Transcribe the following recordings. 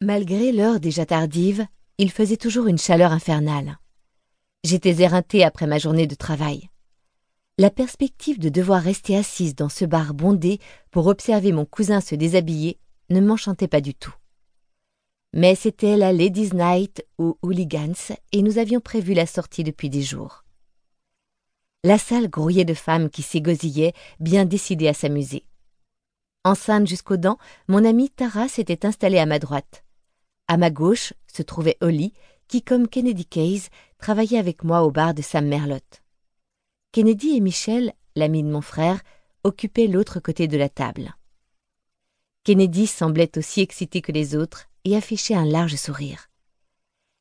Malgré l'heure déjà tardive, il faisait toujours une chaleur infernale. J'étais éreintée après ma journée de travail. La perspective de devoir rester assise dans ce bar bondé pour observer mon cousin se déshabiller ne m'enchantait pas du tout. Mais c'était la Ladies' Night aux Hooligans et nous avions prévu la sortie depuis des jours. La salle grouillait de femmes qui s'égosillaient, bien décidées à s'amuser. Enceinte jusqu'aux dents, mon amie Tara s'était installée à ma droite. À ma gauche se trouvait Holly, qui, comme Kennedy Case, travaillait avec moi au bar de Sam Merlotte. Kennedy et Michel, l'ami de mon frère, occupaient l'autre côté de la table. Kennedy semblait aussi excitée que les autres et affichait un large sourire.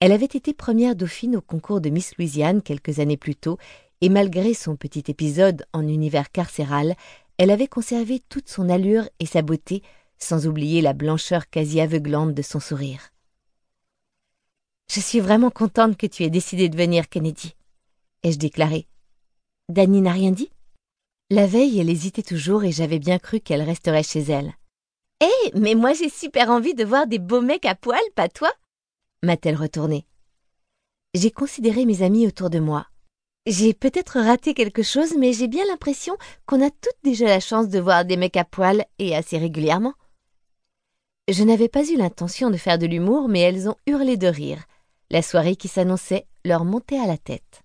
Elle avait été première dauphine au concours de Miss Louisiane quelques années plus tôt, et malgré son petit épisode en univers carcéral, elle avait conservé toute son allure et sa beauté sans oublier la blancheur quasi aveuglante de son sourire. Je suis vraiment contente que tu aies décidé de venir, Kennedy, ai-je déclaré. Danny n'a rien dit? La veille, elle hésitait toujours et j'avais bien cru qu'elle resterait chez elle. Hé, eh, mais moi j'ai super envie de voir des beaux mecs à poil, pas toi? m'a-t-elle retourné. J'ai considéré mes amis autour de moi. J'ai peut-être raté quelque chose, mais j'ai bien l'impression qu'on a toutes déjà la chance de voir des mecs à poil et assez régulièrement. Je n'avais pas eu l'intention de faire de l'humour, mais elles ont hurlé de rire. La soirée qui s'annonçait leur montait à la tête.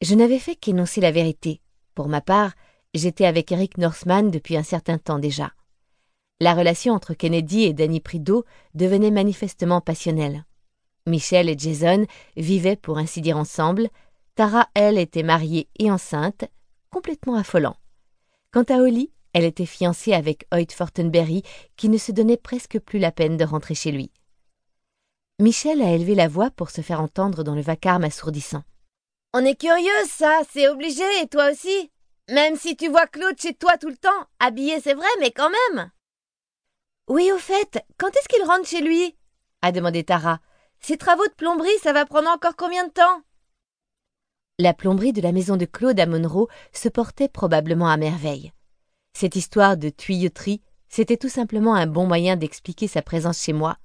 Je n'avais fait qu'énoncer la vérité. Pour ma part, j'étais avec Eric Northman depuis un certain temps déjà. La relation entre Kennedy et Danny Prideau devenait manifestement passionnelle. Michel et Jason vivaient pour ainsi dire ensemble. Tara, elle, était mariée et enceinte, complètement affolant. Quant à Holly, elle était fiancée avec Hoyt Fortenberry, qui ne se donnait presque plus la peine de rentrer chez lui. Michel a élevé la voix pour se faire entendre dans le vacarme assourdissant. On est curieuse, ça, c'est obligé, et toi aussi? Même si tu vois Claude chez toi tout le temps, habillé c'est vrai, mais quand même. Oui, au fait, quand est-ce qu'il rentre chez lui? a demandé Tara. Ses travaux de plomberie, ça va prendre encore combien de temps? La plomberie de la maison de Claude à Monroe se portait probablement à merveille. Cette histoire de tuyauterie, c'était tout simplement un bon moyen d'expliquer sa présence chez moi,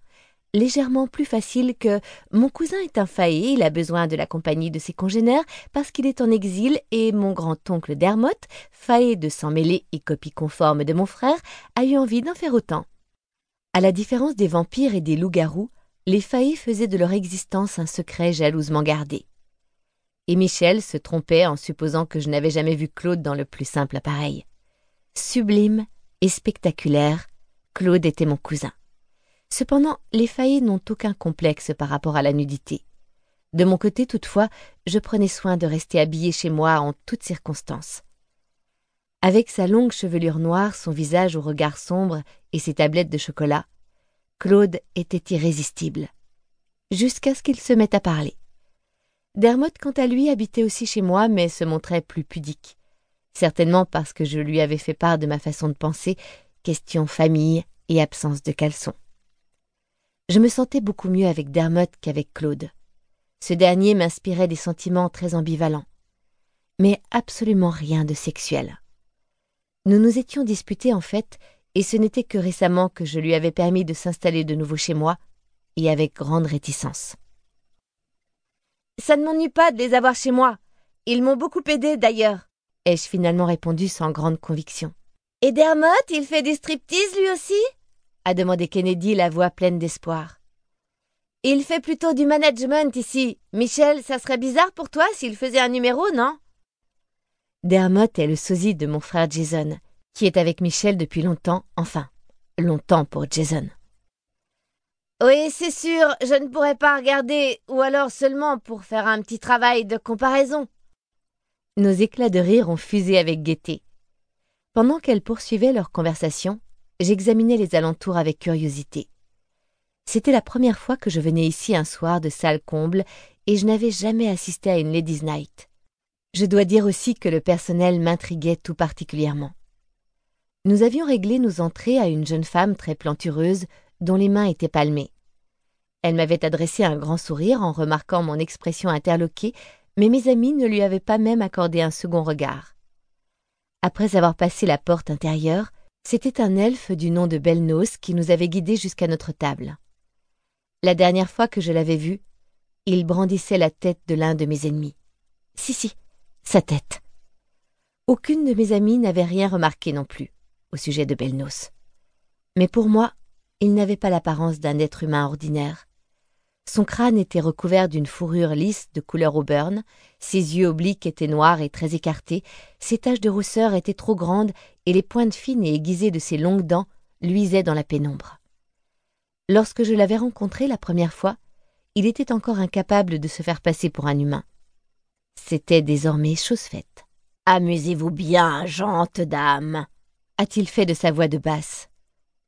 légèrement plus facile que mon cousin est un faillé, il a besoin de la compagnie de ses congénères parce qu'il est en exil et mon grand-oncle Dermot, faillé de s'en mêler et copie conforme de mon frère, a eu envie d'en faire autant. À la différence des vampires et des loups-garous, les faillés faisaient de leur existence un secret jalousement gardé. Et Michel se trompait en supposant que je n'avais jamais vu Claude dans le plus simple appareil. Sublime et spectaculaire, Claude était mon cousin. Cependant, les faillés n'ont aucun complexe par rapport à la nudité. De mon côté, toutefois, je prenais soin de rester habillée chez moi en toutes circonstances. Avec sa longue chevelure noire, son visage au regard sombre et ses tablettes de chocolat, Claude était irrésistible. Jusqu'à ce qu'il se mette à parler. Dermot, quant à lui, habitait aussi chez moi, mais se montrait plus pudique certainement parce que je lui avais fait part de ma façon de penser, question famille et absence de caleçon. Je me sentais beaucoup mieux avec Dermot qu'avec Claude. Ce dernier m'inspirait des sentiments très ambivalents, mais absolument rien de sexuel. Nous nous étions disputés en fait, et ce n'était que récemment que je lui avais permis de s'installer de nouveau chez moi, et avec grande réticence. Ça ne m'ennuie pas de les avoir chez moi. Ils m'ont beaucoup aidé d'ailleurs ai-je finalement répondu sans grande conviction. Et Dermot, il fait du striptease lui aussi? A demandé Kennedy, la voix pleine d'espoir. Il fait plutôt du management ici. Michel, ça serait bizarre pour toi s'il faisait un numéro, non? Dermot est le sosie de mon frère Jason, qui est avec Michel depuis longtemps, enfin, longtemps pour Jason. Oui, c'est sûr, je ne pourrais pas regarder, ou alors seulement pour faire un petit travail de comparaison. Nos éclats de rire ont fusé avec gaieté. Pendant qu'elles poursuivaient leur conversation, j'examinais les alentours avec curiosité. C'était la première fois que je venais ici un soir de salle comble et je n'avais jamais assisté à une Ladies' Night. Je dois dire aussi que le personnel m'intriguait tout particulièrement. Nous avions réglé nos entrées à une jeune femme très plantureuse dont les mains étaient palmées. Elle m'avait adressé un grand sourire en remarquant mon expression interloquée mais mes amis ne lui avaient pas même accordé un second regard. Après avoir passé la porte intérieure, C'était un elfe du nom de Belnos qui nous avait guidés jusqu'à notre table. La dernière fois que je l'avais vu, il brandissait la tête de l'un de mes ennemis. Si, si, sa tête. Aucune de mes amies n'avait rien remarqué non plus au sujet de Belnos. Mais pour moi, il n'avait pas l'apparence d'un être humain ordinaire. Son crâne était recouvert d'une fourrure lisse de couleur auburn, ses yeux obliques étaient noirs et très écartés, ses taches de rousseur étaient trop grandes et les pointes fines et aiguisées de ses longues dents luisaient dans la pénombre. Lorsque je l'avais rencontré la première fois, il était encore incapable de se faire passer pour un humain. C'était désormais chose faite. Amusez-vous bien, gente dame, a-t-il fait de sa voix de basse.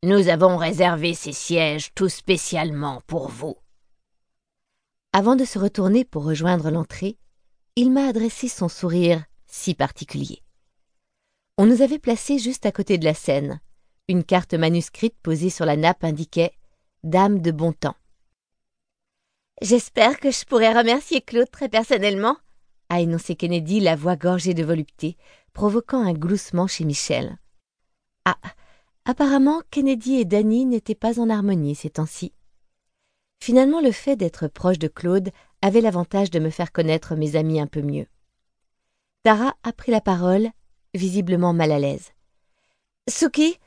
Nous avons réservé ces sièges tout spécialement pour vous. Avant de se retourner pour rejoindre l'entrée, il m'a adressé son sourire si particulier. On nous avait placés juste à côté de la scène. Une carte manuscrite posée sur la nappe indiquait Dame de bon temps. J'espère que je pourrai remercier Claude très personnellement, a énoncé Kennedy, la voix gorgée de volupté, provoquant un gloussement chez Michel. Ah, apparemment, Kennedy et Danny n'étaient pas en harmonie ces temps-ci. Finalement, le fait d'être proche de Claude avait l'avantage de me faire connaître mes amis un peu mieux. Tara a pris la parole, visiblement mal à l'aise. Suki,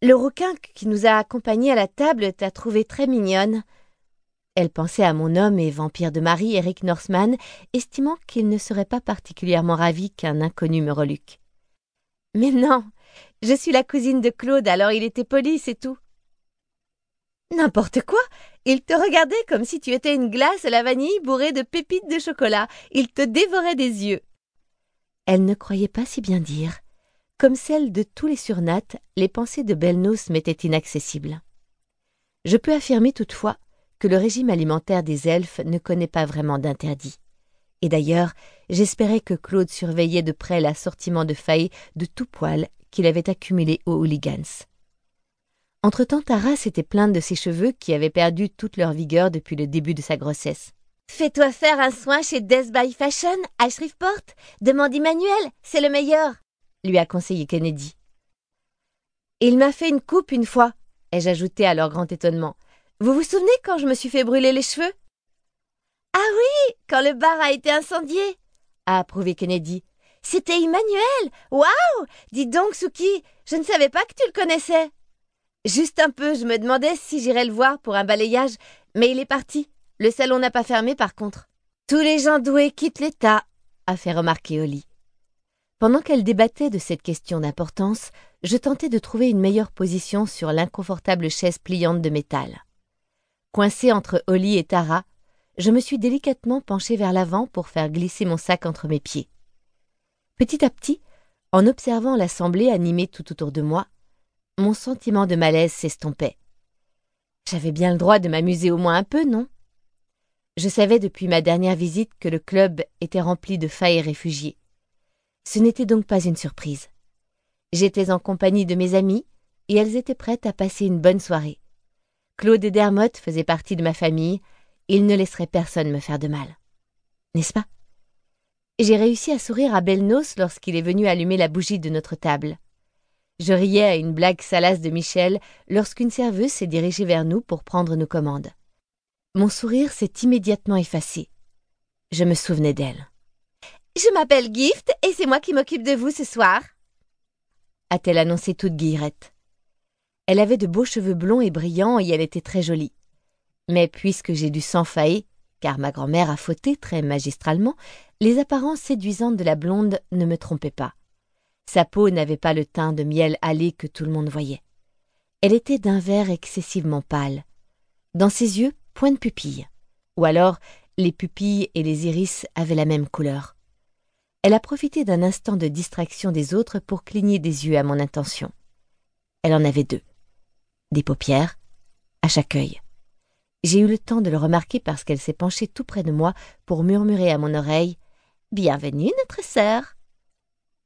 le rouquin qui nous a accompagnés à la table t'a trouvé très mignonne. Elle pensait à mon homme et vampire de mari, Eric Norseman, estimant qu'il ne serait pas particulièrement ravi qu'un inconnu me reluque. Mais non, je suis la cousine de Claude, alors il était poli, c'est tout. N'importe quoi. Il te regardait comme si tu étais une glace à la vanille bourrée de pépites de chocolat. Il te dévorait des yeux. Elle ne croyait pas si bien dire. Comme celle de tous les surnates, les pensées de Belnos m'étaient inaccessibles. Je peux affirmer toutefois que le régime alimentaire des elfes ne connaît pas vraiment d'interdit. Et d'ailleurs, j'espérais que Claude surveillait de près l'assortiment de failles de tout poil qu'il avait accumulé aux hooligans. Entre-temps, Tara s'était plainte de ses cheveux qui avaient perdu toute leur vigueur depuis le début de sa grossesse. Fais-toi faire un soin chez Death by Fashion à Shreveport. Demande Emmanuel, c'est le meilleur, lui a conseillé Kennedy. Il m'a fait une coupe une fois, ai-je ajouté à leur grand étonnement. Vous vous souvenez quand je me suis fait brûler les cheveux? Ah oui, quand le bar a été incendié, a approuvé Kennedy. C'était Emmanuel Waouh Dis donc, Suki, je ne savais pas que tu le connaissais. Juste un peu, je me demandais si j'irais le voir pour un balayage, mais il est parti. Le salon n'a pas fermé par contre. Tous les gens doués quittent l'État, a fait remarquer Oli. Pendant qu'elle débattait de cette question d'importance, je tentais de trouver une meilleure position sur l'inconfortable chaise pliante de métal. Coincée entre Oli et Tara, je me suis délicatement penchée vers l'avant pour faire glisser mon sac entre mes pieds. Petit à petit, en observant l'assemblée animée tout autour de moi, mon sentiment de malaise s'estompait. J'avais bien le droit de m'amuser au moins un peu, non? Je savais depuis ma dernière visite que le club était rempli de failles réfugiés. Ce n'était donc pas une surprise. J'étais en compagnie de mes amies et elles étaient prêtes à passer une bonne soirée. Claude et Dermot faisaient partie de ma famille, ils ne laisseraient personne me faire de mal. N'est-ce pas? J'ai réussi à sourire à Belnos lorsqu'il est venu allumer la bougie de notre table. Je riais à une blague salace de Michel lorsqu'une serveuse s'est dirigée vers nous pour prendre nos commandes. Mon sourire s'est immédiatement effacé. Je me souvenais d'elle. Je m'appelle Gift et c'est moi qui m'occupe de vous ce soir. A-t-elle annoncé toute guillerette. Elle avait de beaux cheveux blonds et brillants et elle était très jolie. Mais puisque j'ai dû s'enfailler, car ma grand-mère a fauté très magistralement, les apparences séduisantes de la blonde ne me trompaient pas. Sa peau n'avait pas le teint de miel allé que tout le monde voyait. Elle était d'un vert excessivement pâle. Dans ses yeux, point de pupille. Ou alors, les pupilles et les iris avaient la même couleur. Elle a profité d'un instant de distraction des autres pour cligner des yeux à mon intention. Elle en avait deux. Des paupières, à chaque œil. J'ai eu le temps de le remarquer parce qu'elle s'est penchée tout près de moi pour murmurer à mon oreille Bienvenue, notre sœur.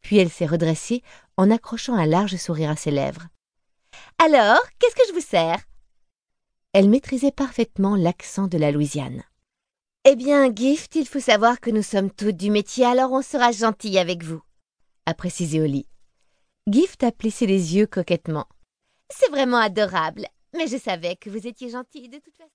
Puis elle s'est redressée en accrochant un large sourire à ses lèvres. Alors, qu'est-ce que je vous sers? Elle maîtrisait parfaitement l'accent de la Louisiane. Eh bien, Gift, il faut savoir que nous sommes toutes du métier, alors on sera gentil avec vous, a précisé Oli. Gift a plissé les yeux coquettement. C'est vraiment adorable, mais je savais que vous étiez gentil de toute façon.